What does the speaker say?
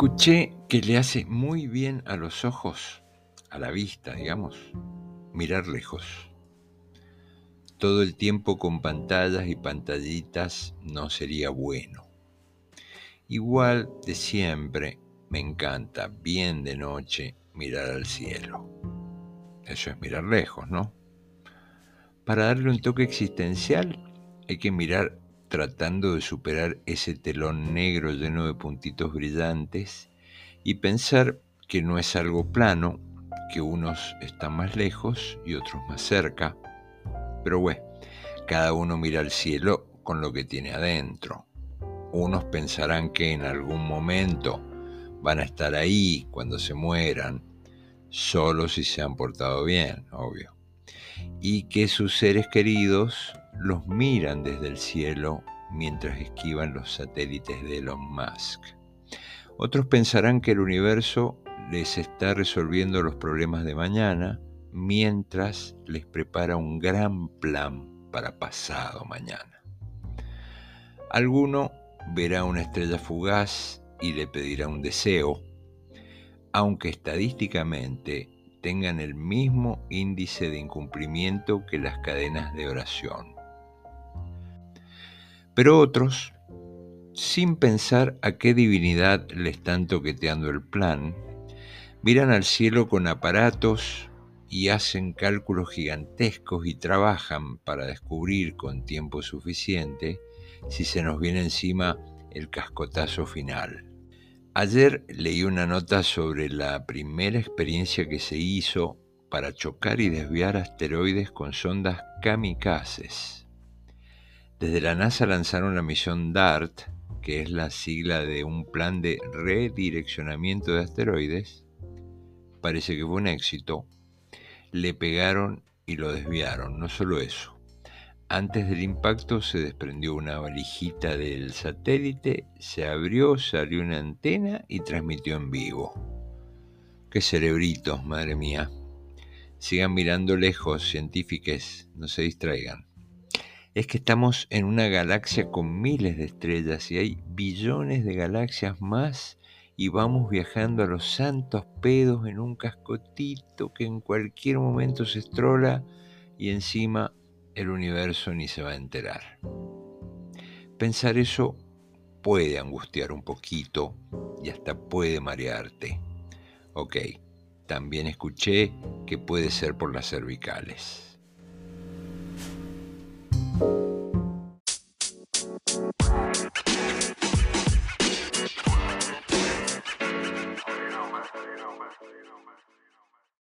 Escuché que le hace muy bien a los ojos, a la vista, digamos, mirar lejos. Todo el tiempo con pantallas y pantallitas no sería bueno. Igual de siempre me encanta, bien de noche, mirar al cielo. Eso es mirar lejos, ¿no? Para darle un toque existencial hay que mirar tratando de superar ese telón negro lleno de puntitos brillantes y pensar que no es algo plano, que unos están más lejos y otros más cerca. Pero bueno, cada uno mira al cielo con lo que tiene adentro. Unos pensarán que en algún momento van a estar ahí cuando se mueran, solo si se han portado bien, obvio. Y que sus seres queridos los miran desde el cielo mientras esquivan los satélites de Elon Musk. Otros pensarán que el universo les está resolviendo los problemas de mañana mientras les prepara un gran plan para pasado mañana. Alguno verá una estrella fugaz y le pedirá un deseo, aunque estadísticamente tengan el mismo índice de incumplimiento que las cadenas de oración. Pero otros, sin pensar a qué divinidad le están toqueteando el plan, miran al cielo con aparatos y hacen cálculos gigantescos y trabajan para descubrir con tiempo suficiente si se nos viene encima el cascotazo final. Ayer leí una nota sobre la primera experiencia que se hizo para chocar y desviar asteroides con sondas kamikazes. Desde la NASA lanzaron la misión DART, que es la sigla de un plan de redireccionamiento de asteroides. Parece que fue un éxito. Le pegaron y lo desviaron. No solo eso. Antes del impacto se desprendió una valijita del satélite, se abrió, salió una antena y transmitió en vivo. Qué cerebritos, madre mía. Sigan mirando lejos, científicos, no se distraigan es que estamos en una galaxia con miles de estrellas y hay billones de galaxias más y vamos viajando a los santos pedos en un cascotito que en cualquier momento se estrola y encima el universo ni se va a enterar. Pensar eso puede angustiar un poquito y hasta puede marearte. Ok, también escuché que puede ser por las cervicales.